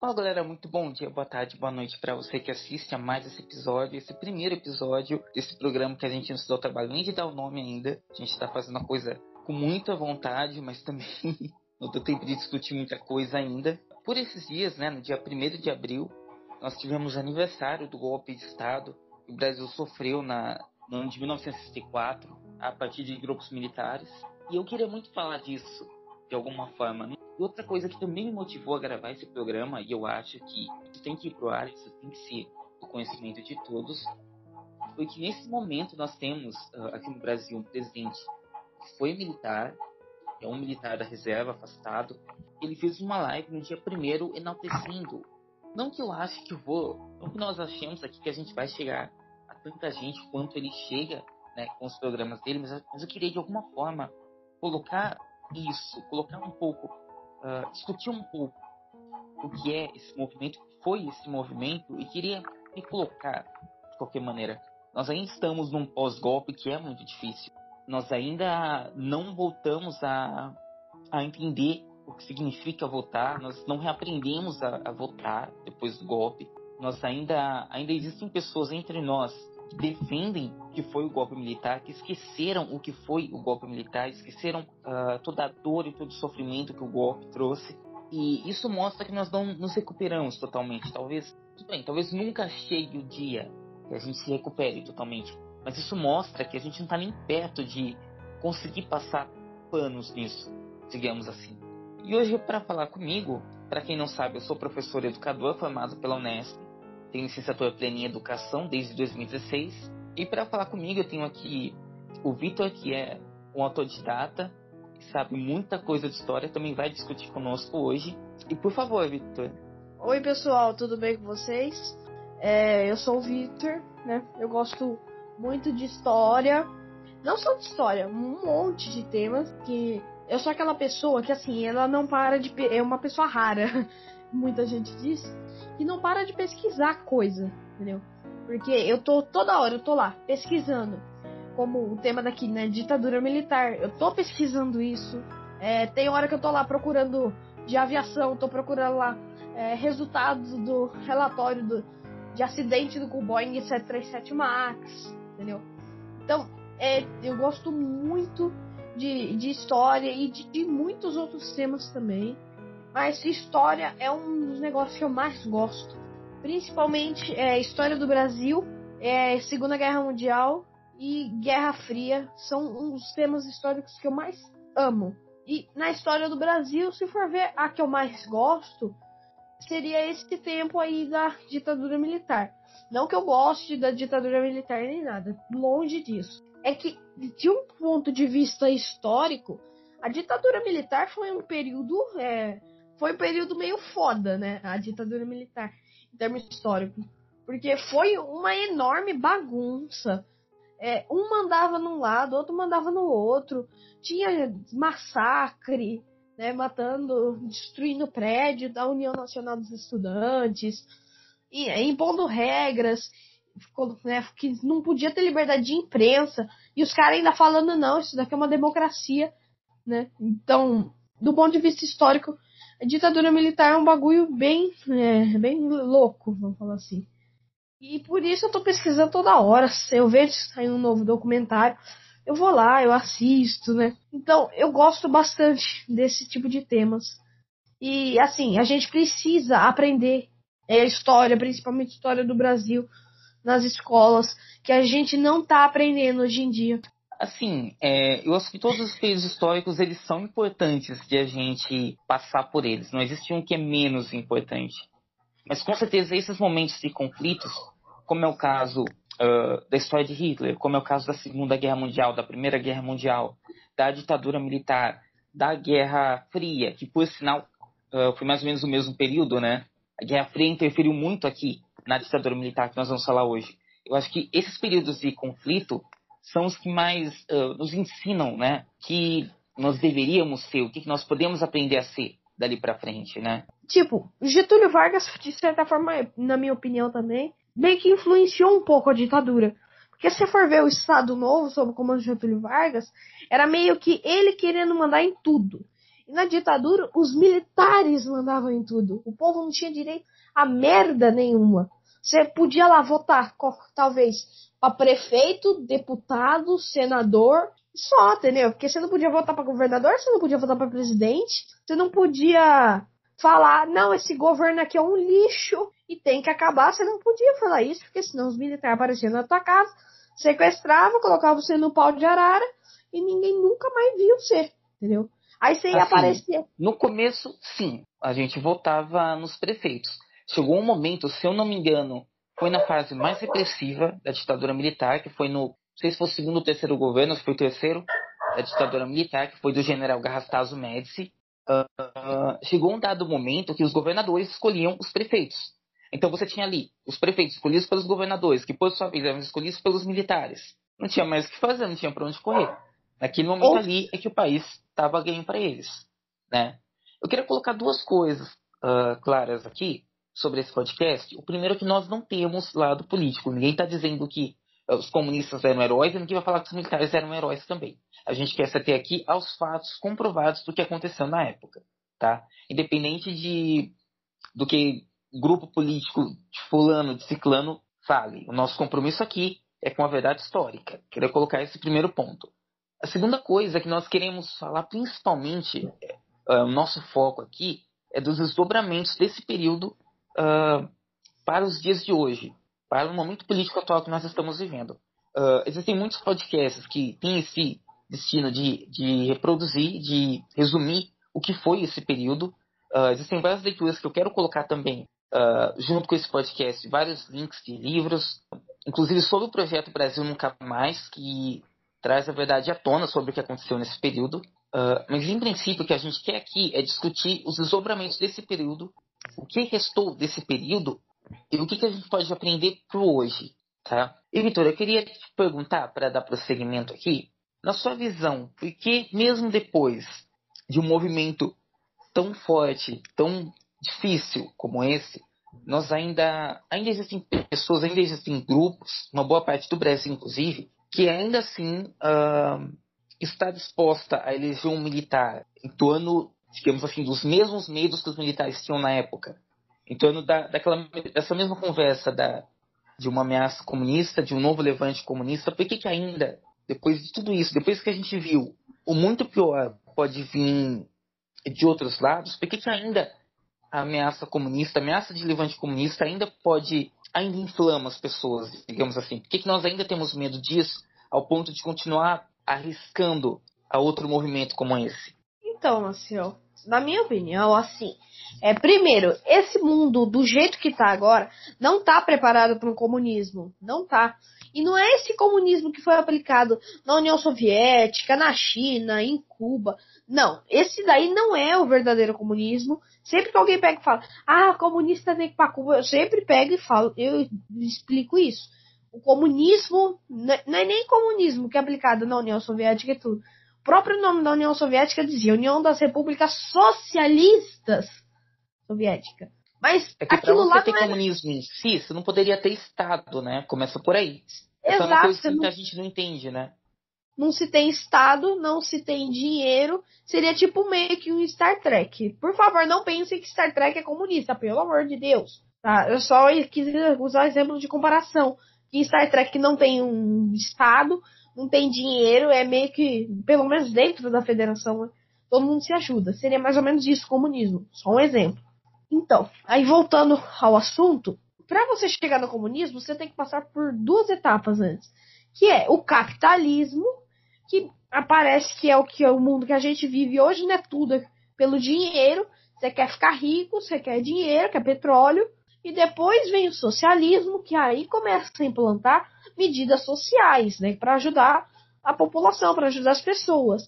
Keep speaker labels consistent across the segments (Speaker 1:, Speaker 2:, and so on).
Speaker 1: Fala galera, muito bom dia, boa tarde, boa noite para você que assiste a mais esse episódio, esse primeiro episódio desse programa que a gente não se deu o trabalho nem de dar o nome ainda. A gente está fazendo uma coisa com muita vontade, mas também não deu tempo de discutir muita coisa ainda. Por esses dias, né, no dia 1 de abril, nós tivemos aniversário do golpe de Estado que o Brasil sofreu na, no ano de 1964, a partir de grupos militares. E eu queria muito falar disso, de alguma forma. E outra coisa que também me motivou a gravar esse programa, e eu acho que isso tem que ir pro ar, isso tem que ser do conhecimento de todos, foi que nesse momento nós temos uh, aqui no Brasil um presidente que foi militar, é um militar da reserva afastado. Ele fez uma live no dia primeiro enaltecendo. Não que eu acho que eu vou, não que nós achemos aqui que a gente vai chegar a tanta gente quanto ele chega né, com os programas dele, mas eu queria de alguma forma colocar isso, colocar um pouco uh, discutir um pouco o que é esse movimento, o que foi esse movimento, e queria me colocar, de qualquer maneira, nós ainda estamos num pós-golpe que é muito difícil. Nós ainda não voltamos a, a entender o que significa votar, nós não reaprendemos a, a votar depois do golpe. Nós ainda, ainda existem pessoas entre nós defendem que foi o golpe militar, que esqueceram o que foi o golpe militar, esqueceram uh, toda a dor e todo o sofrimento que o golpe trouxe. E isso mostra que nós não nos recuperamos totalmente. Talvez, bem, talvez nunca chegue o dia que a gente se recupere totalmente. Mas isso mostra que a gente não está nem perto de conseguir passar panos nisso, digamos assim. E hoje, para falar comigo, para quem não sabe, eu sou professor educador formado pela Unesp tenho licenciatura plena em Educação desde 2016. E para falar comigo, eu tenho aqui o Vitor, que é um autodidata sabe muita coisa de história, também vai discutir conosco hoje. E por favor, Vitor.
Speaker 2: Oi, pessoal, tudo bem com vocês? É, eu sou o Vitor, né? Eu gosto muito de história. Não só de história, um monte de temas que eu sou aquela pessoa que assim, ela não para de é uma pessoa rara. Muita gente diz que não para de pesquisar coisa, entendeu? Porque eu tô toda hora, eu tô lá pesquisando. Como o tema daqui, né? Ditadura militar. Eu tô pesquisando isso. É, tem hora que eu tô lá procurando de aviação, tô procurando lá é, resultados do relatório do, de acidente do Boeing 737 MAX, entendeu? Então, é, eu gosto muito de, de história e de, de muitos outros temas também. Mas história é um dos negócios que eu mais gosto. Principalmente é, história do Brasil, é, Segunda Guerra Mundial e Guerra Fria. São os temas históricos que eu mais amo. E na história do Brasil, se for ver a que eu mais gosto, seria esse tempo aí da ditadura militar. Não que eu goste da ditadura militar nem nada, longe disso. É que, de um ponto de vista histórico, a ditadura militar foi um período é, foi um período meio foda, né? A ditadura militar, em termos históricos. Porque foi uma enorme bagunça. É, um mandava num lado, outro mandava no outro. Tinha massacre, né? Matando, destruindo prédio da União Nacional dos Estudantes. E é, impondo regras. Né, que não podia ter liberdade de imprensa. E os caras ainda falando, não, isso daqui é uma democracia, né? Então, do ponto de vista histórico, a ditadura militar é um bagulho bem, é, bem louco, vamos falar assim. E por isso eu tô pesquisando toda hora. Se eu vejo sair um novo documentário, eu vou lá, eu assisto, né? Então, eu gosto bastante desse tipo de temas. E assim, a gente precisa aprender é, a história, principalmente a história do Brasil, nas escolas, que a gente não tá aprendendo hoje em dia
Speaker 1: assim, é, eu acho que todos os períodos históricos eles são importantes de a gente passar por eles. Não existe um que é menos importante. Mas com certeza esses momentos de conflitos, como é o caso uh, da história de Hitler, como é o caso da Segunda Guerra Mundial, da Primeira Guerra Mundial, da ditadura militar, da Guerra Fria, que por sinal uh, foi mais ou menos o mesmo período, né? A Guerra Fria interferiu muito aqui na ditadura militar que nós vamos falar hoje. Eu acho que esses períodos de conflito são os que mais uh, nos ensinam, né? Que nós deveríamos ser, o que, que nós podemos aprender a ser dali para frente, né?
Speaker 2: Tipo, Getúlio Vargas, de certa forma, na minha opinião também, meio que influenciou um pouco a ditadura. Porque se for ver o Estado Novo sob o comando de Getúlio Vargas, era meio que ele querendo mandar em tudo. E na ditadura, os militares mandavam em tudo. O povo não tinha direito a merda nenhuma. Você podia lá votar, talvez, para prefeito, deputado, senador, só, entendeu? Porque você não podia votar para governador, você não podia votar para presidente, você não podia falar, não, esse governo aqui é um lixo e tem que acabar. Você não podia falar isso, porque senão os militares apareciam na tua casa, sequestravam, colocavam você no pau de arara e ninguém nunca mais viu você, entendeu? Aí você ia assim, aparecer.
Speaker 1: No começo, sim, a gente votava nos prefeitos. Chegou um momento, se eu não me engano, foi na fase mais repressiva da ditadura militar, que foi no, não sei se foi o segundo ou terceiro governo, se foi o terceiro, da ditadura militar, que foi do general Garrastazu Médici. Uh, chegou um dado momento que os governadores escolhiam os prefeitos. Então você tinha ali os prefeitos escolhidos pelos governadores, que por sua vez eram escolhidos pelos militares. Não tinha mais o que fazer, não tinha para onde correr. Naquele momento ali é que o país estava ganho para eles, né? Eu queria colocar duas coisas uh, claras aqui sobre esse podcast. O primeiro é que nós não temos lado político. Ninguém está dizendo que uh, os comunistas eram heróis e ninguém vai falar que os militares eram heróis também. A gente quer se ater aqui aos fatos comprovados do que aconteceu na época, tá? Independente de do que grupo político de fulano, de ciclano fale. O nosso compromisso aqui é com a verdade histórica. Queria colocar esse primeiro ponto. A segunda coisa que nós queremos falar, principalmente, uh, o nosso foco aqui, é dos desdobramentos desse período uh, para os dias de hoje, para o momento político atual que nós estamos vivendo. Uh, existem muitos podcasts que têm esse destino de, de reproduzir, de resumir o que foi esse período. Uh, existem várias leituras que eu quero colocar também uh, junto com esse podcast, vários links de livros, inclusive sobre o projeto Brasil Nunca Mais, que traz a verdade à tona sobre o que aconteceu nesse período. Uh, mas em princípio o que a gente quer aqui é discutir os desdobramentos desse período, o que restou desse período e o que, que a gente pode aprender para hoje. Tá? E Vitor, eu queria te perguntar, para dar prosseguimento aqui, na sua visão, por que mesmo depois de um movimento tão forte, tão difícil como esse, nós ainda, ainda existem pessoas, ainda existem grupos, uma boa parte do Brasil inclusive, que ainda assim uh, está disposta a eleger um militar em torno, digamos assim, dos mesmos medos que os militares tinham na época, em torno da, daquela, dessa mesma conversa da, de uma ameaça comunista, de um novo levante comunista, por que, que ainda, depois de tudo isso, depois que a gente viu o muito pior pode vir de outros lados, por que, que ainda a ameaça comunista, a ameaça de levante comunista ainda pode, ainda inflama as pessoas, digamos assim. Por que, que nós ainda temos medo disso ao ponto de continuar arriscando a outro movimento como esse?
Speaker 2: Então, Marcel, na minha opinião, assim, é primeiro, esse mundo do jeito que está agora não está preparado para um comunismo, não está. E não é esse comunismo que foi aplicado na União Soviética, na China, em Cuba. Não, esse daí não é o verdadeiro comunismo. Sempre que alguém pega e fala, ah, comunista ir pra Cuba, eu sempre pego e falo, eu explico isso. O comunismo não é nem comunismo que é aplicado na União Soviética e tudo. O próprio nome da União Soviética dizia União das Repúblicas Socialistas Soviética. Mas
Speaker 1: é que aquilo pra você lá ter é... comunismo em si, você não poderia ter Estado, né? Começa por aí. Essa Exato, é uma coisa que não... a gente não entende, né?
Speaker 2: não se tem Estado, não se tem dinheiro. Seria tipo meio que um Star Trek. Por favor, não pensem que Star Trek é comunista, pelo amor de Deus. Tá? Eu só quis usar exemplo de comparação. Que Star Trek não tem um Estado, não tem dinheiro, é meio que, pelo menos dentro da federação, todo mundo se ajuda. Seria mais ou menos isso, comunismo. Só um exemplo. Então, aí voltando ao assunto, para você chegar no comunismo, você tem que passar por duas etapas antes, que é o capitalismo que aparece que é o que é o mundo que a gente vive hoje, né? Tudo pelo dinheiro. Você quer ficar rico, você quer dinheiro, quer petróleo. E depois vem o socialismo, que aí começa a implantar medidas sociais, né? Para ajudar a população, para ajudar as pessoas.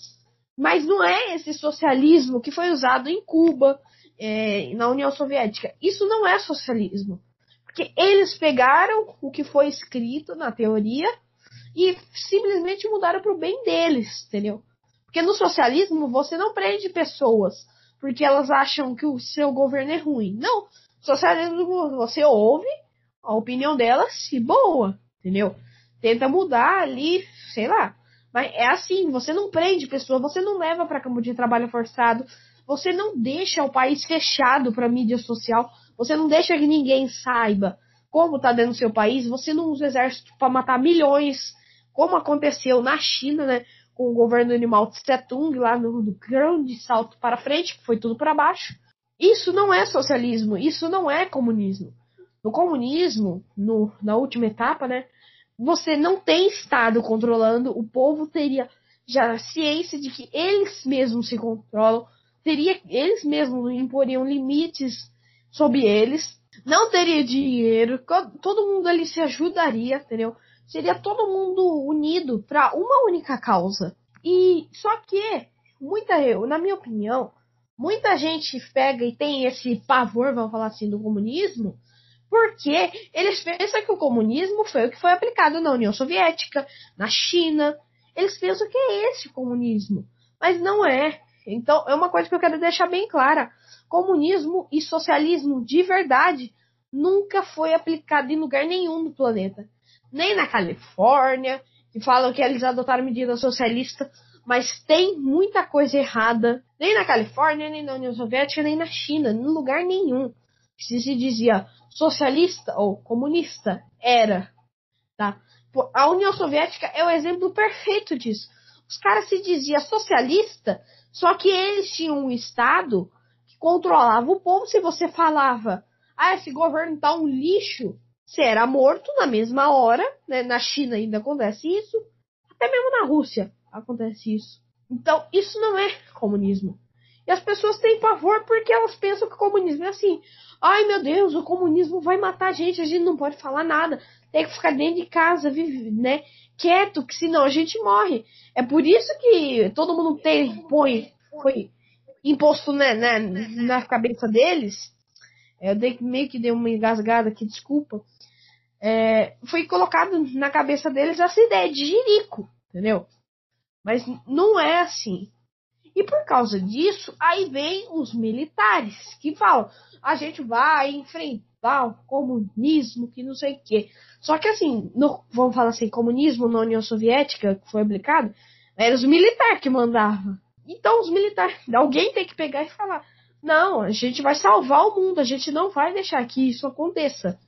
Speaker 2: Mas não é esse socialismo que foi usado em Cuba, é, na União Soviética. Isso não é socialismo. Porque eles pegaram o que foi escrito na teoria e simplesmente mudaram para o bem deles, entendeu? Porque no socialismo você não prende pessoas porque elas acham que o seu governo é ruim. Não, socialismo você ouve a opinião delas se boa, entendeu? Tenta mudar ali, sei lá. Mas é assim, você não prende pessoas, você não leva para campo de trabalho forçado, você não deixa o país fechado para mídia social, você não deixa que ninguém saiba como está dentro do seu país, você não usa o exército para matar milhões, como aconteceu na China, né, com o governo animal Tse-tung lá no, no grande salto para frente, que foi tudo para baixo. Isso não é socialismo, isso não é comunismo. No comunismo, no, na última etapa, né, você não tem Estado controlando, o povo teria já ciência de que eles mesmos se controlam, teria eles mesmos imporiam limites sobre eles, não teria dinheiro, todo mundo ali se ajudaria, entendeu? Seria todo mundo unido para uma única causa. E só que muita, na minha opinião, muita gente pega e tem esse pavor, vamos falar assim, do comunismo, porque eles pensam que o comunismo foi o que foi aplicado na União Soviética, na China. Eles pensam que é esse o comunismo, mas não é. Então, é uma coisa que eu quero deixar bem clara. Comunismo e socialismo de verdade nunca foi aplicado em lugar nenhum do planeta. Nem na Califórnia, que falam que eles adotaram medidas socialistas, mas tem muita coisa errada. Nem na Califórnia, nem na União Soviética, nem na China, em lugar nenhum. Se se dizia socialista ou comunista, era. Tá? A União Soviética é o exemplo perfeito disso. Os caras se diziam socialista, só que eles tinham um Estado que controlava o povo. Se você falava, ah, esse governo tá um lixo, você era morto na mesma hora. Né? Na China ainda acontece isso. Até mesmo na Rússia acontece isso. Então, isso não é comunismo. E as pessoas têm pavor porque elas pensam que o comunismo é assim. Ai meu Deus, o comunismo vai matar a gente, a gente não pode falar nada. Tem que ficar dentro de casa, né? Quieto, que senão a gente morre. É por isso que todo mundo tem, põe, foi imposto né, né, na cabeça deles. Eu dei, meio que dei uma engasgada aqui, desculpa. É, foi colocado na cabeça deles essa ideia de jirico, entendeu? Mas não é assim. E por causa disso, aí vem os militares que falam: a gente vai enfrentar o comunismo, que não sei o quê. Só que assim, no, vamos falar assim, comunismo na União Soviética, que foi aplicado, eram os militares que mandavam. Então os militares, alguém tem que pegar e falar: não, a gente vai salvar o mundo, a gente não vai deixar que isso aconteça.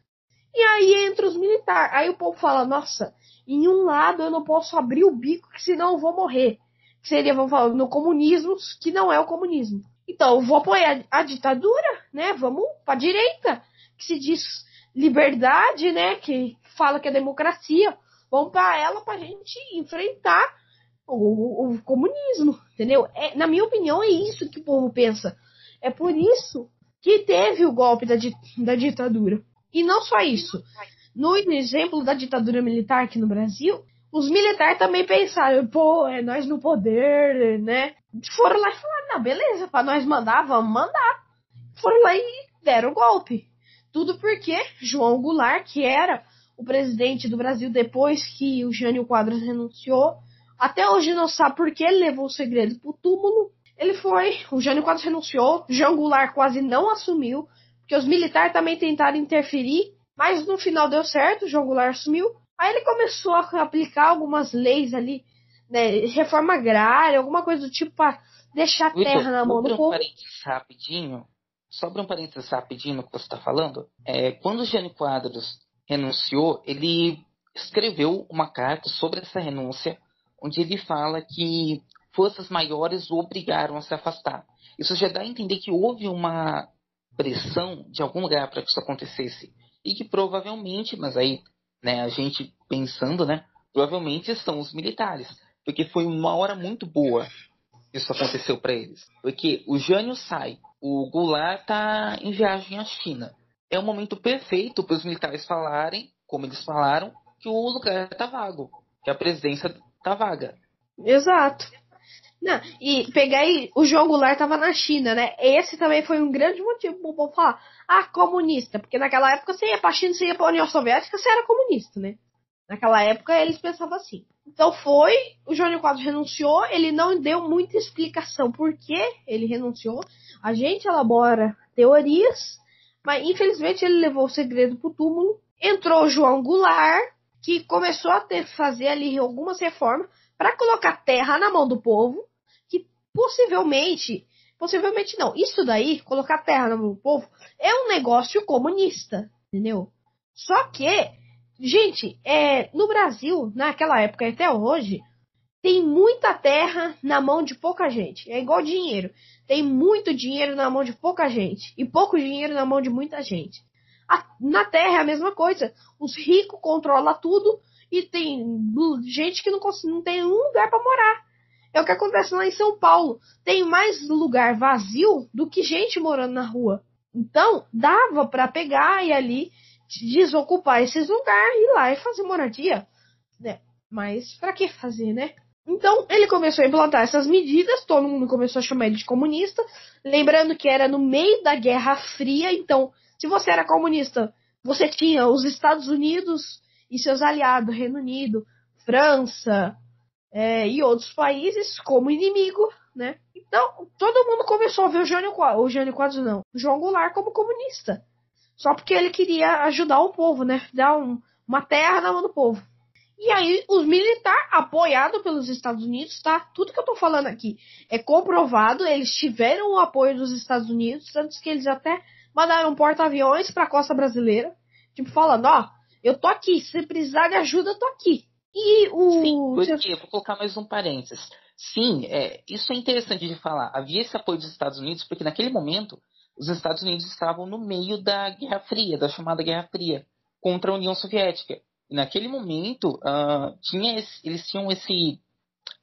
Speaker 2: E aí entra os militares. Aí o povo fala: nossa, em um lado eu não posso abrir o bico, que senão eu vou morrer que seria, vamos falar, no comunismo, que não é o comunismo. Então, eu vou apoiar a ditadura, né? Vamos para a direita, que se diz liberdade, né? Que fala que é democracia. Vamos para ela para a gente enfrentar o, o, o, comunismo, entendeu? É, na minha opinião, é isso que o povo pensa. É por isso que teve o golpe da, da ditadura. E não só isso. No exemplo da ditadura militar aqui no Brasil, os militares também pensaram, pô, é nós no poder, né? Foram lá e falaram, não, beleza, para nós mandar, vamos mandar. Foram lá e deram o golpe. Tudo porque João Goulart, que era o presidente do Brasil depois que o Jânio Quadros renunciou, até hoje não sabe por que ele levou o segredo pro túmulo. Ele foi, o Jânio Quadros renunciou, João Goulart quase não assumiu, porque os militares também tentaram interferir, mas no final deu certo, João Goulart assumiu. Aí ele começou a aplicar algumas leis ali, né, reforma agrária, alguma coisa do tipo para deixar a terra na mão do povo. Um
Speaker 1: parênteses rapidinho, sobre um parênteses rapidinho no que você está falando, é, quando o Jânio Quadros renunciou, ele escreveu uma carta sobre essa renúncia, onde ele fala que forças maiores o obrigaram a se afastar. Isso já dá a entender que houve uma pressão de algum lugar para que isso acontecesse. E que provavelmente, mas aí né, a gente pensando, né, provavelmente são os militares, porque foi uma hora muito boa isso aconteceu para eles. Porque o Jânio sai, o Goulart tá em viagem à China. É o momento perfeito para os militares falarem, como eles falaram, que o lugar tá vago, que a presidência tá vaga.
Speaker 2: Exato. Não, e pegar aí, o João Goulart tava na China, né? Esse também foi um grande motivo pro povo falar, ah, comunista, porque naquela época você ia pra China, você ia pra União Soviética, você era comunista, né? Naquela época eles pensavam assim. Então foi, o Jânio Quadros renunciou, ele não deu muita explicação por que ele renunciou. A gente elabora teorias, mas infelizmente ele levou o segredo pro túmulo. Entrou o João Goulart, que começou a ter, fazer ali algumas reformas para colocar terra na mão do povo possivelmente Possivelmente não. Isso daí, colocar terra no povo, é um negócio comunista, entendeu? Só que, gente, é, no Brasil, naquela época até hoje, tem muita terra na mão de pouca gente. É igual dinheiro. Tem muito dinheiro na mão de pouca gente e pouco dinheiro na mão de muita gente. A, na terra é a mesma coisa. Os ricos controlam tudo e tem gente que não, não tem um lugar para morar. É o que acontece lá em São Paulo. Tem mais lugar vazio do que gente morando na rua. Então, dava para pegar e ali desocupar esses lugares e ir lá e fazer moradia. Né? Mas para que fazer, né? Então, ele começou a implantar essas medidas, todo mundo começou a chamar ele de comunista. Lembrando que era no meio da Guerra Fria, então, se você era comunista, você tinha os Estados Unidos e seus aliados, Reino Unido, França, é, e outros países como inimigo, né? Então, todo mundo começou a ver o Jânio Quadros, o Jânio Quadros não, o João Goulart como comunista. Só porque ele queria ajudar o povo, né? Dar um, uma terra na mão do povo. E aí, os militares, apoiados pelos Estados Unidos, tá? Tudo que eu tô falando aqui é comprovado. Eles tiveram o apoio dos Estados Unidos, antes que eles até mandaram porta-aviões pra costa brasileira. Tipo, falando, ó, eu tô aqui, se precisar de ajuda, eu tô aqui. E o.
Speaker 1: Sim, porque, vou colocar mais um parênteses. Sim, é, isso é interessante de falar. Havia esse apoio dos Estados Unidos, porque naquele momento os Estados Unidos estavam no meio da Guerra Fria, da chamada Guerra Fria, contra a União Soviética. E naquele momento, uh, tinha esse, eles tinham esse.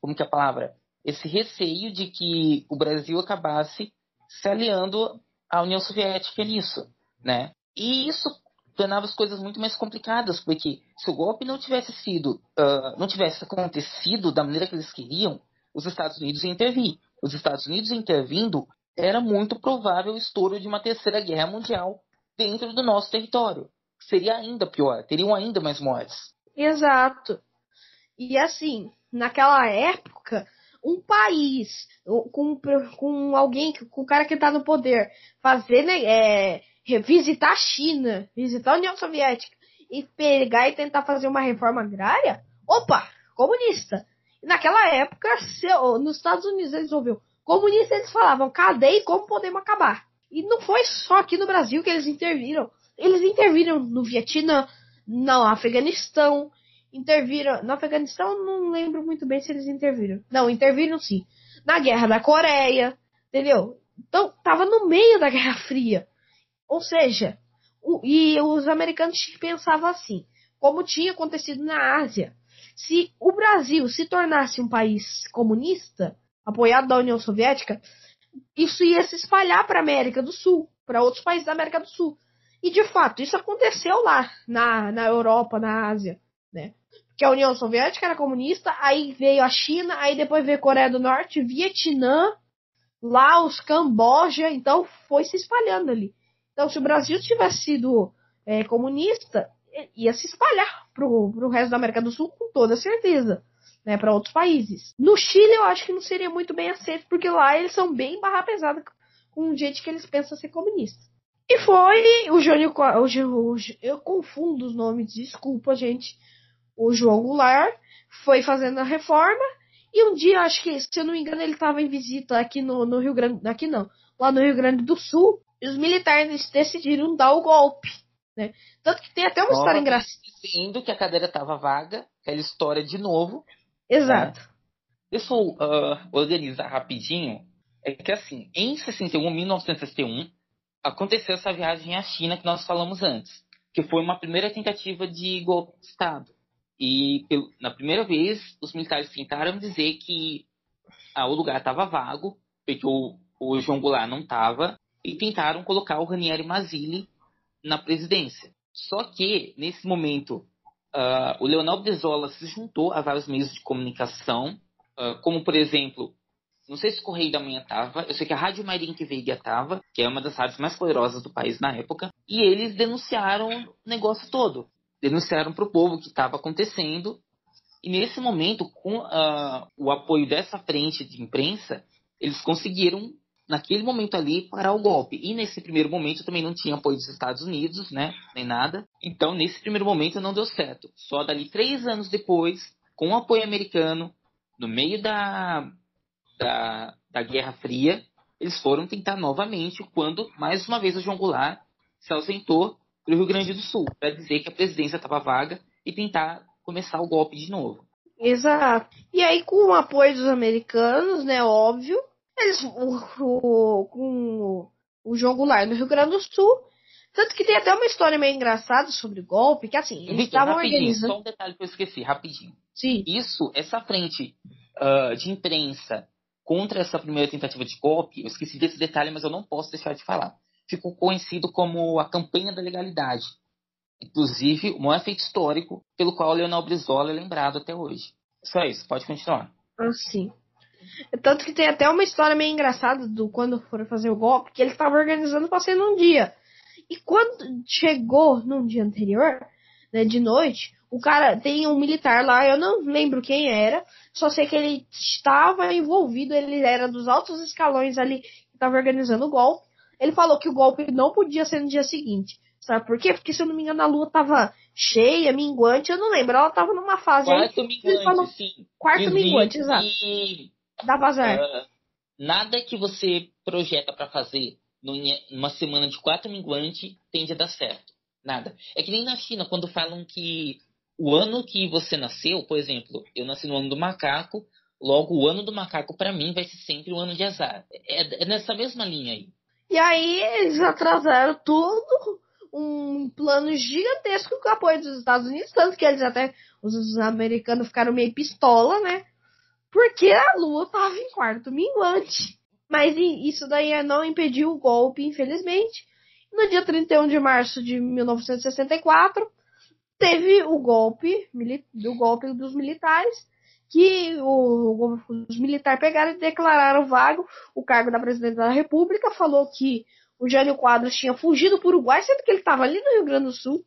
Speaker 1: Como que é a palavra? Esse receio de que o Brasil acabasse se aliando à União Soviética nisso, né? E isso tornava as coisas muito mais complicadas, porque se o golpe não tivesse sido, uh, não tivesse acontecido da maneira que eles queriam, os Estados Unidos iam intervir. Os Estados Unidos intervindo, era muito provável o estouro de uma terceira guerra mundial dentro do nosso território. Seria ainda pior, teriam ainda mais mortes.
Speaker 2: Exato. E assim, naquela época, um país com, com alguém, com o cara que está no poder, fazer né, é, visitar a China, visitar a União Soviética e pegar e tentar fazer uma reforma agrária, opa, comunista. E naquela época, nos Estados Unidos eles ouviram comunista, eles falavam cadê e como podemos acabar. E não foi só aqui no Brasil que eles interviram. Eles interviram no Vietnã, no Afeganistão, interviram. No Afeganistão, não lembro muito bem se eles interviram. Não, interviram sim. Na Guerra da Coreia, entendeu? Então, tava no meio da Guerra Fria. Ou seja, o, e os americanos pensavam assim, como tinha acontecido na Ásia. Se o Brasil se tornasse um país comunista, apoiado da União Soviética, isso ia se espalhar para a América do Sul, para outros países da América do Sul. E de fato, isso aconteceu lá, na, na Europa, na Ásia, né? Porque a União Soviética era comunista, aí veio a China, aí depois veio a Coreia do Norte, Vietnã, Laos, Camboja, então foi se espalhando ali. Então, se o Brasil tivesse sido é, comunista, ia se espalhar para o resto da América do Sul com toda certeza, né, para outros países. No Chile, eu acho que não seria muito bem aceito, porque lá eles são bem barra pesada com jeito que eles pensam ser comunistas. E foi o Jânio, o, o, eu confundo os nomes, desculpa, gente. O João Goulart foi fazendo a reforma e um dia, acho que, se eu não me engano, ele estava em visita aqui no, no Rio Grande, aqui não, lá no Rio Grande do Sul e os militares decidiram dar o golpe. Né? Tanto que tem até uma história engraçada.
Speaker 1: Dizendo que a cadeira estava vaga, aquela história de novo.
Speaker 2: Exato. Né?
Speaker 1: Deixa eu uh, organizar rapidinho. É que assim, em 61, 1961, aconteceu essa viagem à China que nós falamos antes, que foi uma primeira tentativa de golpe de Estado. E na primeira vez, os militares tentaram dizer que ah, o lugar estava vago, porque o, o João Goulart não estava, e tentaram colocar o Ranieri Mazzilli na presidência. Só que, nesse momento, uh, o Leonel Brizola se juntou a vários meios de comunicação, uh, como, por exemplo, não sei se o Correio da Manhã estava, eu sei que a Rádio Marinque Veiga estava, que é uma das rádios mais poderosas do país na época, e eles denunciaram o negócio todo. Denunciaram para o povo o que estava acontecendo, e nesse momento, com uh, o apoio dessa frente de imprensa, eles conseguiram naquele momento ali parar o golpe. E nesse primeiro momento também não tinha apoio dos Estados Unidos, né? Nem nada. Então, nesse primeiro momento não deu certo. Só dali três anos depois, com o apoio americano, no meio da, da, da Guerra Fria, eles foram tentar novamente quando, mais uma vez, o João Goulart se ausentou para o Rio Grande do Sul para dizer que a presidência estava vaga e tentar começar o golpe de novo.
Speaker 2: Exato. E aí, com o apoio dos americanos, né, óbvio, eles, o, o, com o João Goulart no Rio Grande do Sul, tanto que tem até uma história meio engraçada sobre o golpe, que assim, eles estavam organizando...
Speaker 1: Só um detalhe que eu esqueci, rapidinho.
Speaker 2: Sim.
Speaker 1: Isso, essa frente uh, de imprensa contra essa primeira tentativa de golpe, eu esqueci desse detalhe, mas eu não posso deixar de falar. Ficou conhecido como a campanha da legalidade. Inclusive, um efeito histórico pelo qual Leonel Brizola é lembrado até hoje. Só isso, pode continuar.
Speaker 2: Ah, sim. Tanto que tem até uma história meio engraçada do quando foram fazer o golpe, que ele estava organizando para ser num dia. E quando chegou num dia anterior, né, de noite, o cara tem um militar lá, eu não lembro quem era, só sei que ele estava envolvido, ele era dos altos escalões ali que estava organizando o golpe. Ele falou que o golpe não podia ser no dia seguinte. Sabe por quê? Porque se eu não me engano a lua estava cheia, minguante, eu não lembro, ela estava numa fase
Speaker 1: Quarto aí, minguante, falou, sim.
Speaker 2: Quarto minguante, exato. Dá vazar.
Speaker 1: Uh, nada que você projeta para fazer numa semana de quatro minguante tende a dar certo. Nada. É que nem na China, quando falam que o ano que você nasceu, por exemplo, eu nasci no ano do macaco, logo o ano do macaco para mim vai ser sempre o ano de azar. É, é, nessa mesma linha aí.
Speaker 2: E aí eles atrasaram tudo, um plano gigantesco com o apoio dos Estados Unidos, tanto que eles até, os americanos ficaram meio pistola, né? Porque a Lua tava em quarto minguante. Mas isso daí não impediu o golpe, infelizmente. No dia 31 de março de 1964, teve o golpe, do golpe dos militares, que o, os militares pegaram e declararam vago o cargo da presidente da República, falou que o Jânio Quadros tinha fugido para o Uruguai, sendo que ele estava ali no Rio Grande do Sul.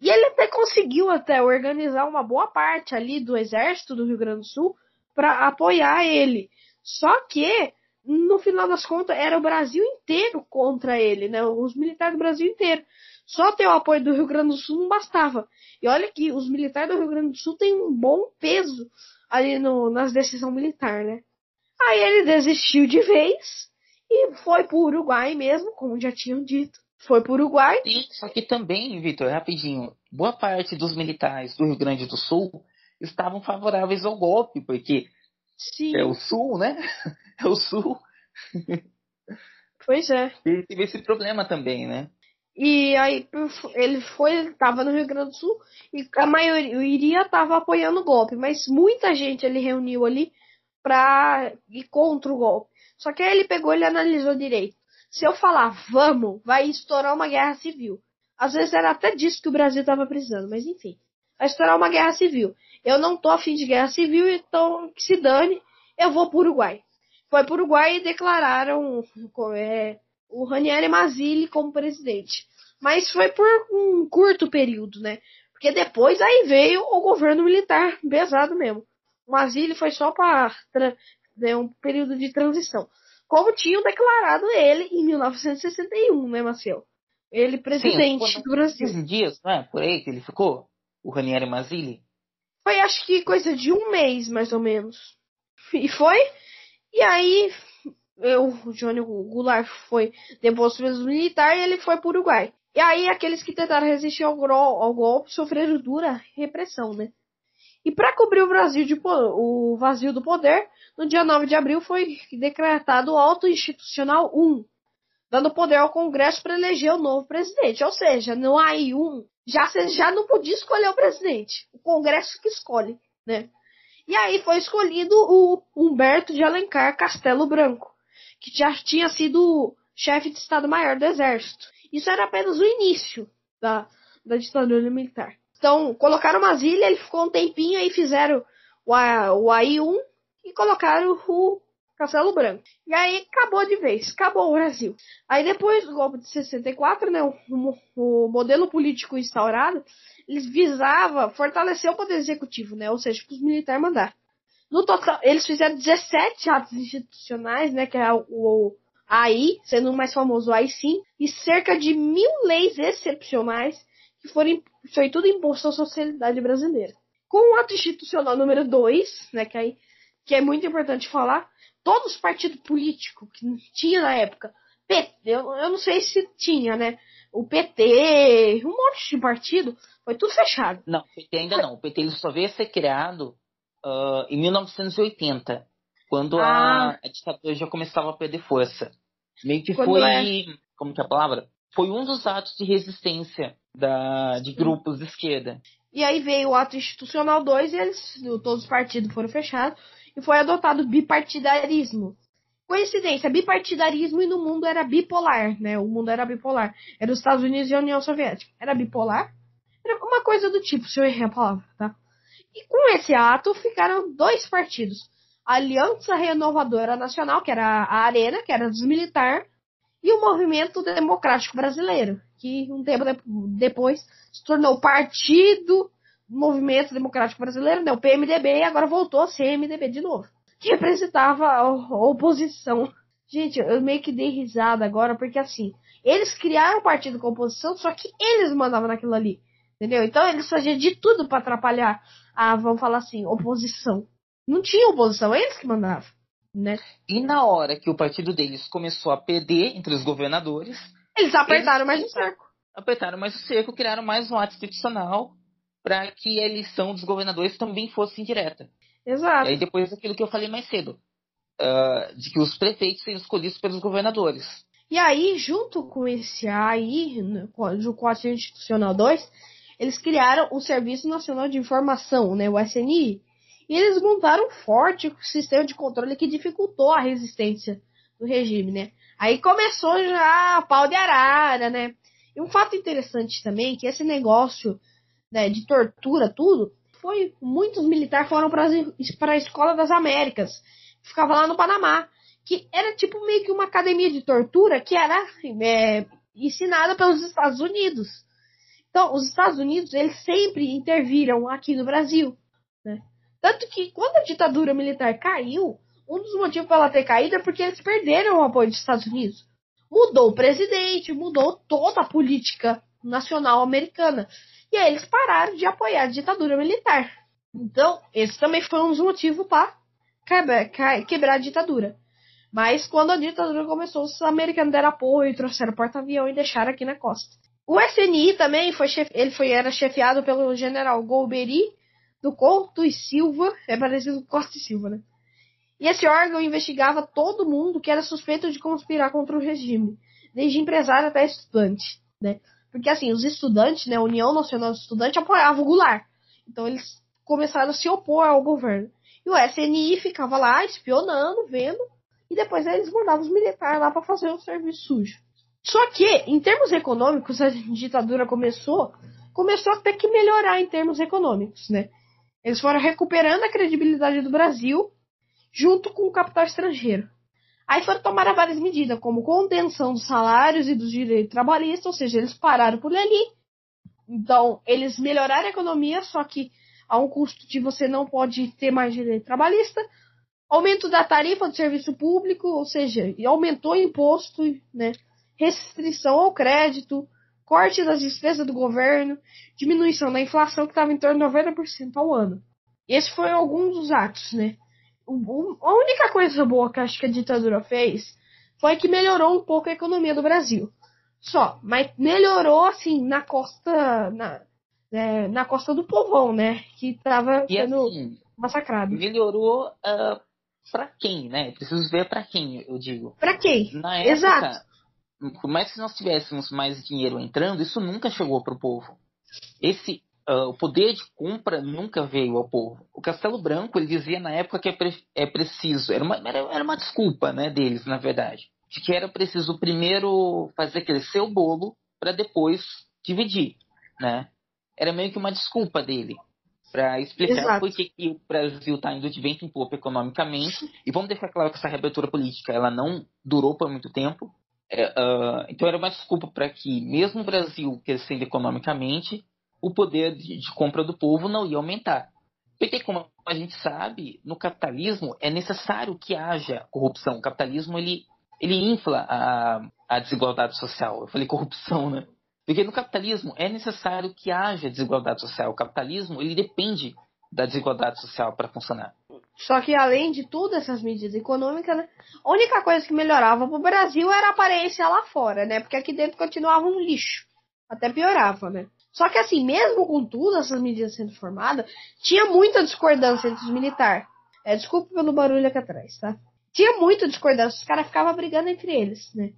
Speaker 2: E ele até conseguiu até organizar uma boa parte ali do exército do Rio Grande do Sul para apoiar ele. Só que, no final das contas, era o Brasil inteiro contra ele, né? Os militares do Brasil inteiro. Só ter o apoio do Rio Grande do Sul não bastava. E olha que os militares do Rio Grande do Sul têm um bom peso ali no, nas decisões militares, né? Aí ele desistiu de vez e foi para o Uruguai mesmo, como já tinham dito. Foi para o Uruguai.
Speaker 1: Sim, só que também, Vitor, rapidinho, boa parte dos militares do Rio Grande do Sul estavam favoráveis ao golpe, porque
Speaker 2: Sim.
Speaker 1: É o sul, né? É o sul.
Speaker 2: Pois é.
Speaker 1: E teve esse problema também, né?
Speaker 2: E aí ele foi, ele tava no Rio Grande do Sul e a maioria tava apoiando o golpe, mas muita gente ele reuniu ali pra ir contra o golpe. Só que aí ele pegou e analisou direito. Se eu falar vamos, vai estourar uma guerra civil. Às vezes era até disso que o Brasil tava precisando, mas enfim. Vai estourar uma guerra civil. Eu não tô afim de guerra civil, então que se dane, eu vou pro Uruguai. Foi pro Uruguai e declararam é, o Ranieri Mazzilli como presidente. Mas foi por um curto período, né? Porque depois aí veio o governo militar pesado mesmo. O Mazzilli foi só para né, um período de transição. Como tinham declarado ele em 1961, né, Marcelo? Ele presidente Sim, do Brasil.
Speaker 1: 15 dias, não é? Por aí que ele ficou? O Ranieri Mazzilli?
Speaker 2: Foi acho que coisa de um mês, mais ou menos. E foi. E aí eu, o Johnny Goulart foi deposto pelos militares e ele foi para o Uruguai. E aí aqueles que tentaram resistir ao, ao golpe sofreram dura repressão, né? E para cobrir o, Brasil de, o vazio do poder, no dia 9 de abril foi decretado o Auto Institucional 1, dando poder ao Congresso para eleger o novo presidente. Ou seja, no AI1 já já não podia escolher o presidente, o Congresso que escolhe, né? E aí foi escolhido o Humberto de Alencar Castelo Branco, que já tinha sido chefe de Estado-Maior do Exército. Isso era apenas o início da, da ditadura militar. Então, colocaram umas ilhas, ele ficou um tempinho, aí fizeram o, o AI-1 e colocaram o Castelo Branco. E aí acabou de vez, acabou o Brasil. Aí depois do golpe de 64, né, o, o modelo político instaurado, eles visava fortalecer o poder executivo, né, ou seja, para os militares mandar. No total, eles fizeram 17 atos institucionais, né, que é o, o AI, sendo o mais famoso o AI-5, e cerca de mil leis excepcionais que foram, foi tudo imposto à sociedade brasileira. Com o ato institucional número 2, né, que, aí, que é muito importante falar, todos os partidos políticos que tinha na época, PT, eu, eu não sei se tinha, né? O PT, um monte de partido, foi tudo fechado.
Speaker 1: Não, o PT ainda não. O PT ele só veio a ser criado uh, em 1980, quando ah. a, a, ditadura já começava a perder força. Meio que quando foi. É... Como que é a palavra? Foi um dos atos de resistência da, de grupos de esquerda.
Speaker 2: E aí veio o ato institucional 2 e eles, todos os partidos foram fechados e foi adotado o bipartidarismo. Coincidência, bipartidarismo e no mundo era bipolar, né? O mundo era bipolar. Era os Estados Unidos e a União Soviética. Era bipolar? Era uma coisa do tipo, se eu errei a palavra, tá? E com esse ato ficaram dois partidos. A Aliança Renovadora Nacional, que era a Arena, que era dos militares, e o Movimento Democrático Brasileiro, que um tempo depois se tornou Partido Movimento Democrático Brasileiro, né, o PMDB, e agora voltou a ser MDB de novo, que representava a oposição. Gente, eu meio que dei risada agora, porque assim, eles criaram um partido com oposição, só que eles mandavam naquilo ali. Entendeu? Então eles faziam de tudo para atrapalhar a, vamos falar assim, oposição. Não tinha oposição, eles que mandavam. Né?
Speaker 1: E na hora que o partido deles começou a perder entre os governadores.
Speaker 2: Eles apertaram eles mais o cerco.
Speaker 1: Apertaram mais o cerco, criaram mais um ato institucional para que a eleição dos governadores também fosse indireta.
Speaker 2: Exato.
Speaker 1: E aí depois daquilo que eu falei mais cedo, uh, de que os prefeitos seriam escolhidos pelos governadores.
Speaker 2: E aí, junto com esse aí, com o ato institucional 2, eles criaram o Serviço Nacional de Informação, né, o SNI, e eles montaram um forte sistema de controle que dificultou a resistência do regime, né? Aí começou já pau de arara, né? E um fato interessante também que esse negócio né, de tortura, tudo, foi muitos militares foram para a escola das Américas, que ficava lá no Panamá, que era tipo meio que uma academia de tortura que era é, ensinada pelos Estados Unidos. Então, os Estados Unidos eles sempre interviram aqui no Brasil? Tanto que quando a ditadura militar caiu, um dos motivos para ela ter caído é porque eles perderam o apoio dos Estados Unidos. Mudou o presidente, mudou toda a política nacional americana. E aí eles pararam de apoiar a ditadura militar. Então, esse também foi um dos motivos para quebrar a ditadura. Mas quando a ditadura começou, os americanos deram apoio, trouxeram porta-avião e deixaram aqui na costa. O SNI também foi ele foi, era chefiado pelo general Golbery do Couto e Silva, é parecido com Costa e Silva, né? E esse órgão investigava todo mundo que era suspeito de conspirar contra o regime, desde empresário até estudante, né? Porque assim, os estudantes, né, a União Nacional dos Estudantes apoiava o Goulart. Então eles começaram a se opor ao governo. E o SNI ficava lá espionando, vendo, e depois eles mandavam os militares lá para fazer o serviço sujo. Só que, em termos econômicos, a ditadura começou, começou até que melhorar em termos econômicos, né? Eles foram recuperando a credibilidade do Brasil junto com o capital estrangeiro. Aí foram tomar várias medidas, como contenção dos salários e dos direitos trabalhistas, ou seja, eles pararam por ali. Então, eles melhoraram a economia, só que a um custo de você não pode ter mais direito trabalhista. Aumento da tarifa do serviço público, ou seja, aumentou o imposto, né? restrição ao crédito, corte das despesas do governo, diminuição da inflação que estava em torno de 90% ao ano. Esse foi algum dos atos, né? A única coisa boa que acho que a ditadura fez foi que melhorou um pouco a economia do Brasil. Só, mas melhorou assim na costa na, é, na costa do povão, né? Que estava sendo assim, massacrado.
Speaker 1: Melhorou uh, para quem, né? Preciso ver para quem, eu digo.
Speaker 2: Para quem?
Speaker 1: Na época, Exato por mais que nós tivéssemos mais dinheiro entrando, isso nunca chegou para o povo. Esse uh, o poder de compra nunca veio ao povo. O Castelo Branco ele dizia na época que é, pre é preciso, era uma, era, era uma desculpa, né, deles na verdade, de que era preciso primeiro fazer crescer o bolo para depois dividir, né? Era meio que uma desculpa dele para explicar por que o Brasil está indo de vento em popa economicamente. E vamos deixar claro que essa reabertura política ela não durou por muito tempo. Uh, então era uma desculpa para que, mesmo o Brasil crescendo economicamente, o poder de, de, compra do povo não ia aumentar. Porque, como a gente sabe, no capitalismo é necessário que haja corrupção. O capitalismo ele, ele infla a, a desigualdade social. Eu falei corrupção, né? Porque no capitalismo é necessário que haja desigualdade social. O capitalismo ele depende da desigualdade social para funcionar.
Speaker 2: Só que além de tudo essas medidas econômicas, né, a única coisa que melhorava pro Brasil era a aparência lá fora, né? Porque aqui dentro continuava um lixo. Até piorava, né? Só que assim, mesmo com tudo essas medidas sendo formadas, tinha muita discordância entre os militares. É, desculpa pelo barulho aqui atrás, tá? Tinha muita discordância, os caras ficavam brigando entre eles, né?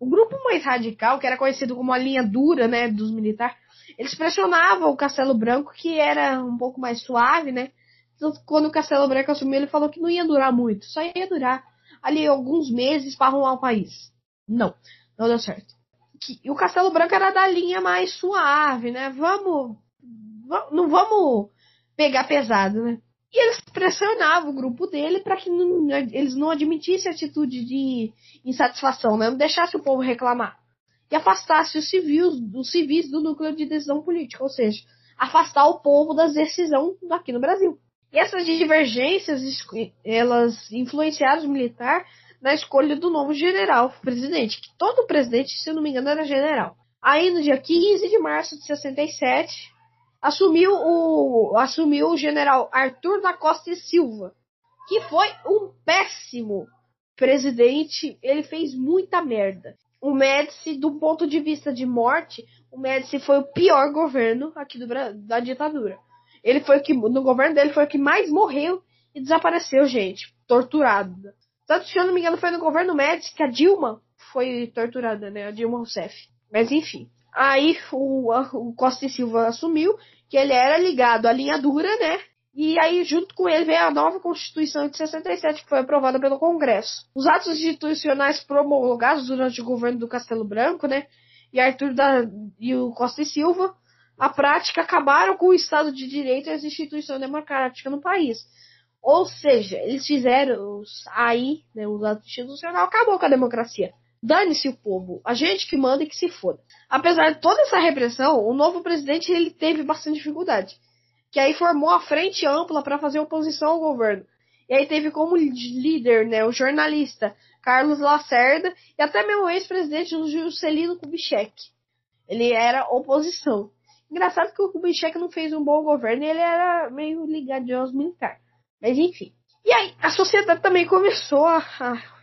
Speaker 2: O grupo mais radical, que era conhecido como a linha dura, né, dos militares, eles pressionavam o Castelo Branco, que era um pouco mais suave, né? Quando o Castelo Branco assumiu, ele falou que não ia durar muito, só ia durar ali alguns meses para arrumar o país. Não, não deu certo. E o Castelo Branco era da linha mais suave, né? Vamos, vamos não vamos pegar pesado, né? E eles pressionavam o grupo dele para que não, eles não admitissem atitude de insatisfação, né? não deixasse o povo reclamar. E afastasse os civis, os civis do núcleo de decisão política, ou seja, afastar o povo das decisões aqui no Brasil. E essas divergências, elas influenciaram os militares na escolha do novo general presidente, que todo presidente, se não me engano, era general. Aí no dia 15 de março de 67, assumiu o, assumiu o general Arthur da Costa e Silva, que foi um péssimo presidente. Ele fez muita merda. O Médici, do ponto de vista de morte, o Médici foi o pior governo aqui do, da ditadura. Ele foi o que, no governo dele, foi o que mais morreu e desapareceu, gente, torturado. Tanto se eu não me engano, foi no governo Médici que a Dilma foi torturada, né? A Dilma Rousseff. Mas enfim. Aí o, o Costa e Silva assumiu que ele era ligado à linha dura, né? E aí, junto com ele, veio a nova Constituição de 67, que foi aprovada pelo Congresso. Os atos institucionais promulgados durante o governo do Castelo Branco, né? E Arthur da, e o Costa e Silva, a prática acabaram com o Estado de Direito e as instituições democráticas no país. Ou seja, eles fizeram os, aí, né, o ato institucional acabou com a democracia. Dane-se o povo, a gente que manda e que se foda. Apesar de toda essa repressão, o novo presidente ele teve bastante dificuldade, que aí formou a frente ampla para fazer oposição ao governo. E aí teve como líder, né, o jornalista Carlos Lacerda e até mesmo ex-presidente Juscelino Kubitschek. Ele era oposição. Engraçado que o Kubitschek não fez um bom governo e ele era meio ligado aos militares. Mas enfim. E aí a sociedade também começou a, a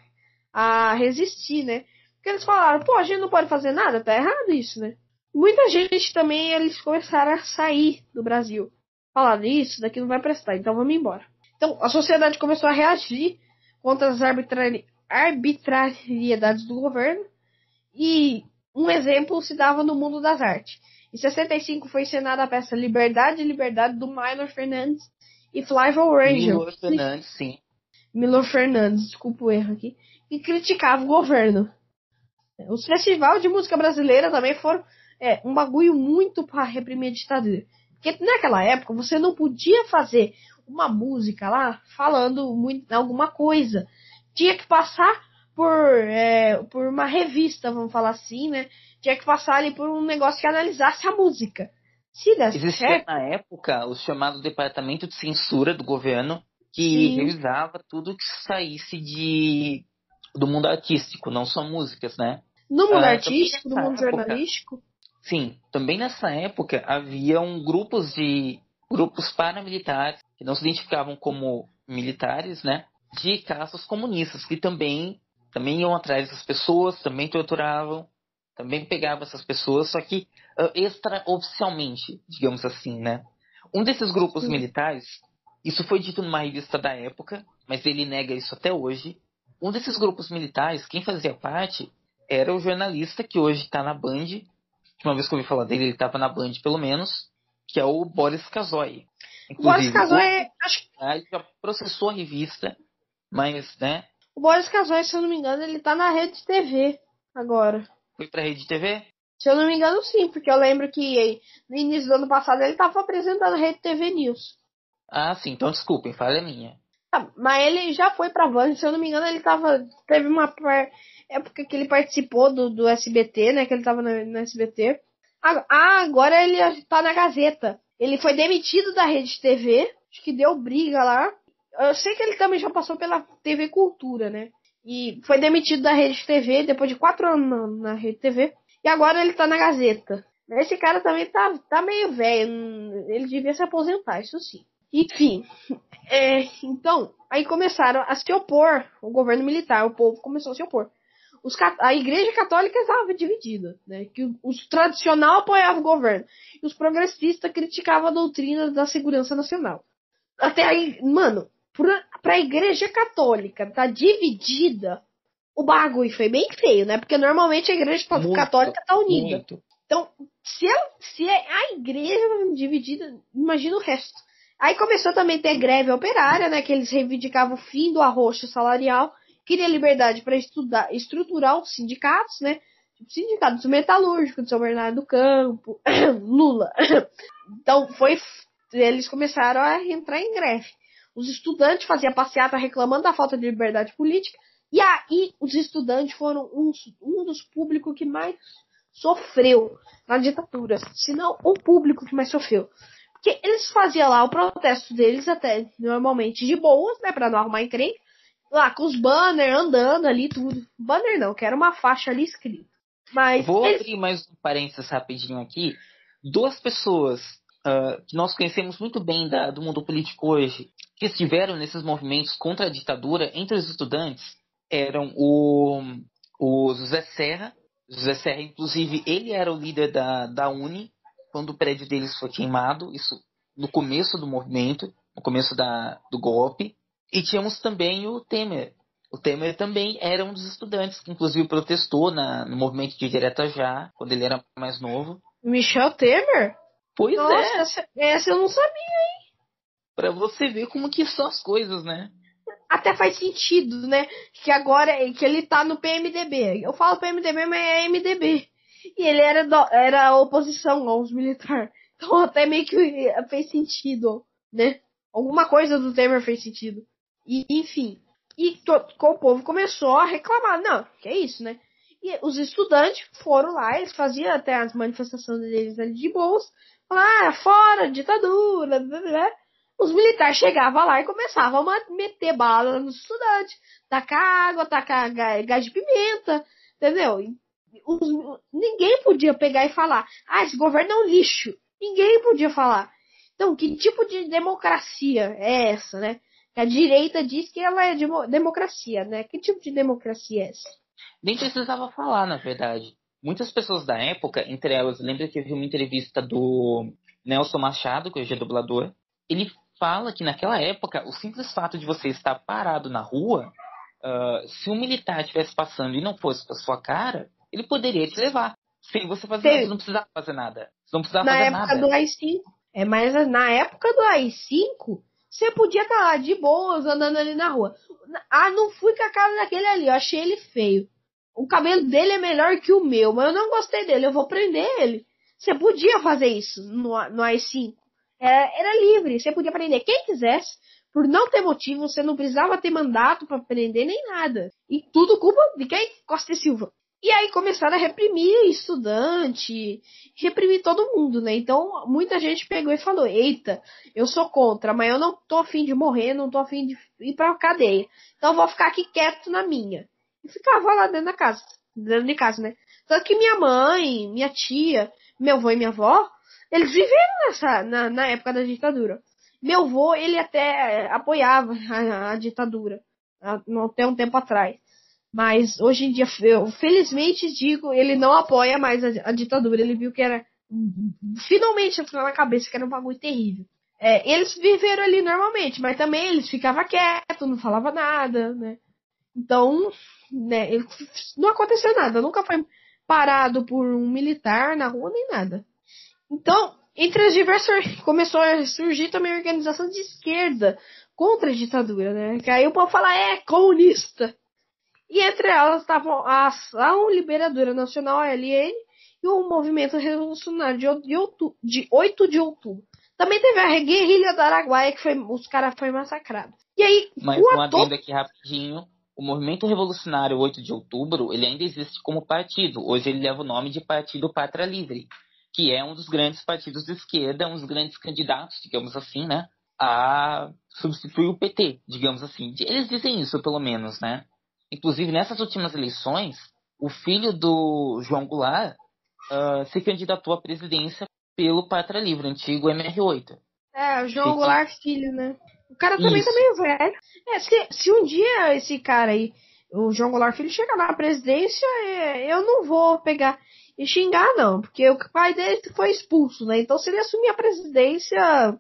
Speaker 2: a resistir, né? Porque eles falaram, pô, a gente não pode fazer nada, tá errado isso, né? Muita gente também, eles começaram a sair do Brasil. Falaram, isso daqui não vai prestar, então vamos embora. Então, a sociedade começou a reagir contra as arbitrari arbitrariedades do governo. E um exemplo se dava no mundo das artes. Em 65 foi encenada a peça Liberdade Liberdade do Milo Fernandes e Flávio Rangel.
Speaker 1: Milo Fernandes, sim.
Speaker 2: Milo Fernandes, desculpa o erro aqui e criticava o governo. Os festivais de música brasileira também foram é, um bagulho muito para reprimir a ditadura. Porque naquela época você não podia fazer uma música lá falando muito, alguma coisa. Tinha que passar por, é, por uma revista, vamos falar assim, né? Tinha que passar ali por um negócio que analisasse a música.
Speaker 1: Se desse Existia certo, na época o chamado Departamento de Censura do governo que Sim. revisava tudo que saísse de do mundo artístico, não só músicas, né?
Speaker 2: No mundo ah, artístico, no mundo época, jornalístico?
Speaker 1: Sim, também nessa época haviam grupos de grupos paramilitares que não se identificavam como militares, né? De caças comunistas que também também iam atrás dessas pessoas, também torturavam, também pegavam essas pessoas, só que uh, extraoficialmente, digamos assim, né? Um desses grupos Sim. militares, isso foi dito numa revista da época, mas ele nega isso até hoje, um desses grupos militares, quem fazia parte, era o jornalista que hoje está na Band. Uma vez que eu ouvi falar dele, ele estava na Band pelo menos, que é o Boris Kazoy.
Speaker 2: O Boris Kazoy, é, acho
Speaker 1: que já processou a revista, mas, né?
Speaker 2: O Boris Kazoy, se eu não me engano, ele tá na Rede TV agora.
Speaker 1: Foi pra Rede TV?
Speaker 2: Se eu não me engano, sim, porque eu lembro que no início do ano passado ele estava apresentando a Rede TV News.
Speaker 1: Ah, sim, então desculpem, falha minha.
Speaker 2: Ah, mas ele já foi pra Band, se eu não me engano, ele tava. Teve uma época que ele participou do, do SBT, né? Que ele tava no, no SBT. Ah, agora ele tá na Gazeta. Ele foi demitido da Rede TV, acho que deu briga lá. Eu sei que ele também já passou pela TV Cultura, né? E foi demitido da Rede TV depois de quatro anos na, na Rede TV. E agora ele tá na Gazeta. Esse cara também tá, tá meio velho. Ele devia se aposentar, isso sim. Enfim, é, então, aí começaram a se opor, o governo militar, o povo começou a se opor. Os, a igreja católica estava dividida, né? Que os tradicional apoiavam o governo e os progressistas criticavam a doutrina da segurança nacional. Até aí, mano, pra, pra igreja católica tá dividida, o bagulho foi bem feio, né? Porque normalmente a igreja muito, católica tá unida. Muito. Então, se, ela, se é a igreja dividida, imagina o resto. Aí começou também a ter greve operária, né? Que eles reivindicavam o fim do arroxo salarial, queria liberdade para estudar, estruturar os sindicatos, né? Tipo, sindicato do metalúrgico, de São Bernardo do Campo, Lula. Então foi, eles começaram a entrar em greve. Os estudantes faziam passeata reclamando da falta de liberdade política. E aí os estudantes foram um, um dos públicos que mais sofreu na ditadura, se não o público que mais sofreu. Porque eles faziam lá o protesto deles até normalmente de boas, né? Pra não arrumar encrenca. Lá com os banners andando ali, tudo. Banner não, que era uma faixa ali escrita. Mas.
Speaker 1: Vou eles... abrir mais um parênteses rapidinho aqui. Duas pessoas uh, que nós conhecemos muito bem da, do mundo político hoje, que estiveram nesses movimentos contra a ditadura entre os estudantes, eram o, o José Serra. José Serra, inclusive, ele era o líder da, da Uni, quando o prédio deles foi queimado, isso no começo do movimento, no começo da, do golpe. E tínhamos também o Temer. O Temer também era um dos estudantes que, inclusive, protestou na, no movimento de Direta Já, quando ele era mais novo.
Speaker 2: Michel Temer?
Speaker 1: Pois Nossa,
Speaker 2: é. Essa, essa eu não sabia, hein?
Speaker 1: Pra você ver como que são as coisas, né?
Speaker 2: Até faz sentido, né? Que agora que ele tá no PMDB. Eu falo PMDB, mas é MDB. E ele era, do, era oposição aos militares. Então até meio que fez sentido, né? Alguma coisa do Temer fez sentido. E, enfim. E to, o povo começou a reclamar. Não, que é isso, né? E os estudantes foram lá, eles faziam até as manifestações deles ali de boas. Falaram, ah, fora, ditadura, blá, blá, blá. Os militares chegavam lá e começavam a meter bala nos estudantes. Tacar água, tacar gás de pimenta, entendeu? os, ninguém podia pegar e falar, ah, esse governo é um lixo. Ninguém podia falar. Então, que tipo de democracia é essa, né? A direita diz que ela é de democracia, né? Que tipo de democracia é essa?
Speaker 1: Nem precisava falar, na verdade. Muitas pessoas da época, entre elas, lembra que eu vi uma entrevista do Nelson Machado, que hoje é dublador. Ele fala que naquela época, o simples fato de você estar parado na rua, uh, se um militar estivesse passando e não fosse com a sua cara, ele poderia te levar. Sem você fazer Sim. nada, você não precisava fazer nada. Você não precisava
Speaker 2: na
Speaker 1: fazer
Speaker 2: época do AI-5. É, mas na época do AI-5, você podia estar tá lá de boas, andando ali na rua. Ah, não fui com a cara daquele ali, eu achei ele feio. O cabelo dele é melhor que o meu, mas eu não gostei dele, eu vou prender ele. Você podia fazer isso no, no AI-5. Era, era livre, você podia prender quem quisesse. Por não ter motivo, você não precisava ter mandato para prender nem nada. E tudo culpa de quem? Costa e Silva. E aí começaram a reprimir estudante, reprimir todo mundo, né? Então muita gente pegou e falou: Eita, eu sou contra, mas eu não tô afim de morrer, não tô afim de ir pra cadeia. Então eu vou ficar aqui quieto na minha. E ficava lá dentro da casa, dentro de casa, né? Tanto que minha mãe, minha tia, meu avô e minha avó, eles viveram nessa, na, na época da ditadura. Meu avô, ele até apoiava a, a ditadura, até um tempo atrás. Mas hoje em dia, eu felizmente digo, ele não apoia mais a, a ditadura. Ele viu que era. Finalmente entrou na cabeça que era um bagulho terrível. É, eles viveram ali normalmente, mas também eles ficavam quietos, não falavam nada, né? Então, né, não aconteceu nada, nunca foi parado por um militar na rua nem nada. Então, entre as diversas começou a surgir também organização de esquerda contra a ditadura, né? Que aí o povo fala, é comunista. E entre elas estavam a Ação Liberadora Nacional, ALN, e o Movimento Revolucionário de, outubro, de 8 de outubro. Também teve a guerrilha do Araguaia, que foi, os caras foram massacrados. E aí,
Speaker 1: Mas um ator... adendo aqui rapidinho. O Movimento Revolucionário 8 de Outubro, ele ainda existe como partido. Hoje ele leva o nome de Partido Pátria Livre, que é um dos grandes partidos de esquerda, um dos grandes candidatos, digamos assim, né, a substituir o PT, digamos assim. Eles dizem isso, pelo menos, né? Inclusive, nessas últimas eleições, o filho do João Goulart uh, se candidatou à presidência pelo Pátria Livre, antigo MR8.
Speaker 2: É, o João Goulart Filho, né? O cara também Isso. tá meio velho. É, se, se um dia esse cara aí, o João Goulart Filho, chegar na presidência, é, eu não vou pegar e xingar, não, porque o pai dele foi expulso, né? Então se ele assumir a presidência,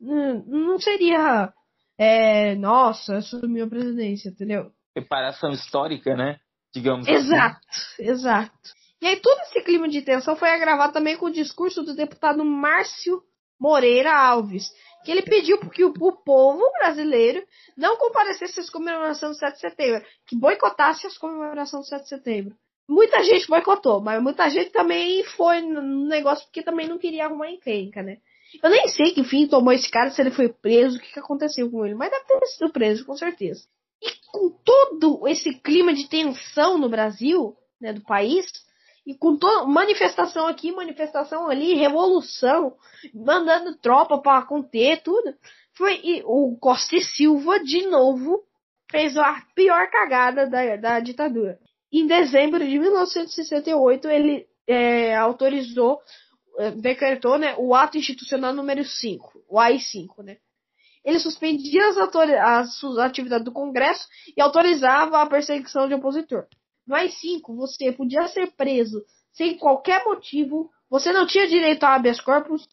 Speaker 2: não seria. É, nossa, assumiu a presidência, entendeu?
Speaker 1: Reparação histórica, né? Digamos
Speaker 2: Exato, assim. exato. E aí todo esse clima de tensão foi agravado também com o discurso do deputado Márcio Moreira Alves, que ele pediu que o, o povo brasileiro não comparecesse às comemorações do 7 de setembro, que boicotasse as comemorações do 7 de setembro. Muita gente boicotou, mas muita gente também foi no negócio porque também não queria arrumar encrenca, né? Eu nem sei que fim tomou esse cara, se ele foi preso, o que, que aconteceu com ele, mas deve ter sido preso, com certeza. E com todo esse clima de tensão no Brasil, né, do país, e com toda manifestação aqui, manifestação ali, revolução, mandando tropa para conter tudo. Foi e o Costa e Silva de novo fez a pior cagada da, da ditadura. Em dezembro de 1968 ele é, autorizou, é, decretou, né, o ato institucional número 5, o AI-5, né? Ele suspendia as, as atividades do Congresso e autorizava a perseguição de opositor. Mais cinco, você podia ser preso sem qualquer motivo, você não tinha direito a habeas corpus,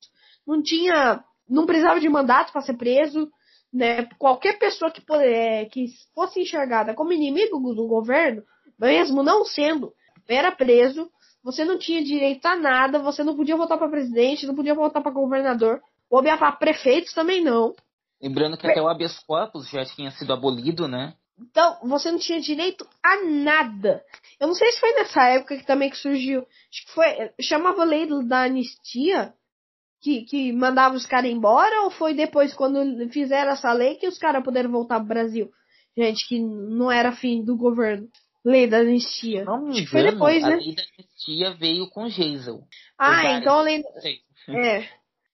Speaker 2: não tinha, não precisava de mandato para ser preso, né? Qualquer pessoa que, é, que fosse enxergada como inimigo do governo, mesmo não sendo, era preso. Você não tinha direito a nada, você não podia votar para presidente, não podia votar para governador, ou para prefeitos também não.
Speaker 1: Lembrando que até o habeas corpus já tinha sido abolido, né?
Speaker 2: Então, você não tinha direito a nada. Eu não sei se foi nessa época que também que surgiu. Acho que foi. Chamava lei da anistia. Que, que mandava os caras embora, ou foi depois, quando fizeram essa lei, que os caras puderam voltar pro Brasil? Gente, que não era fim do governo. Lei da anistia.
Speaker 1: Não me engano, foi depois, a né? lei da anistia veio com Geisel.
Speaker 2: Ah, então a lei. É.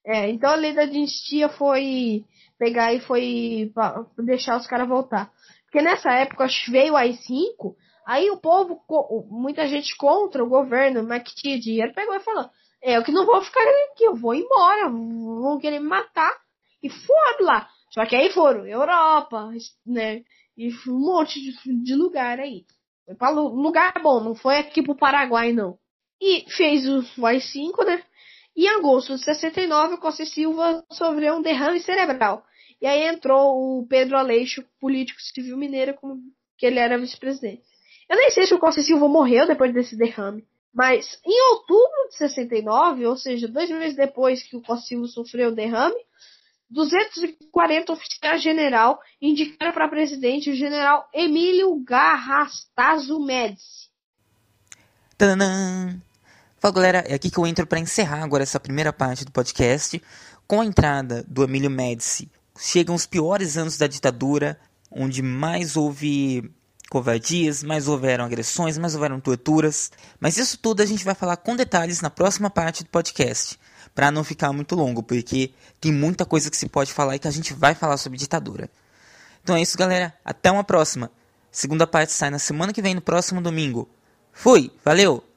Speaker 2: É, então a lei da anistia foi pegar e foi deixar os caras voltar. Porque nessa época veio o AI-5, aí o povo, muita gente contra o governo, mas que tinha dinheiro, pegou e falou: é, eu que não vou ficar aqui, eu vou embora, vão querer me matar. E foram lá. Só que aí foram Europa, né? E um monte de, de lugar aí. Pra lugar bom, não foi aqui pro Paraguai, não. E fez o AI-5, né? E em agosto de 69, o Costa Silva sofreu um derrame cerebral. E aí entrou o Pedro Aleixo, político civil mineiro, como que ele era vice-presidente. Eu nem sei se o Costa Silva morreu depois desse derrame. Mas em outubro de 69, ou seja, dois meses depois que o Costa Silva sofreu o derrame, 240 oficiais general indicaram para presidente o general Emílio Garrastazu Médici.
Speaker 3: Tanã! Fala galera, é aqui que eu entro para encerrar agora essa primeira parte do podcast com a entrada do Emílio Médici chegam os piores anos da ditadura, onde mais houve covardias, mais houveram agressões, mais houveram torturas. Mas isso tudo a gente vai falar com detalhes na próxima parte do podcast, para não ficar muito longo, porque tem muita coisa que se pode falar e que a gente vai falar sobre ditadura. Então é isso, galera. Até uma próxima. Segunda parte sai na semana que vem, no próximo domingo. Fui, valeu!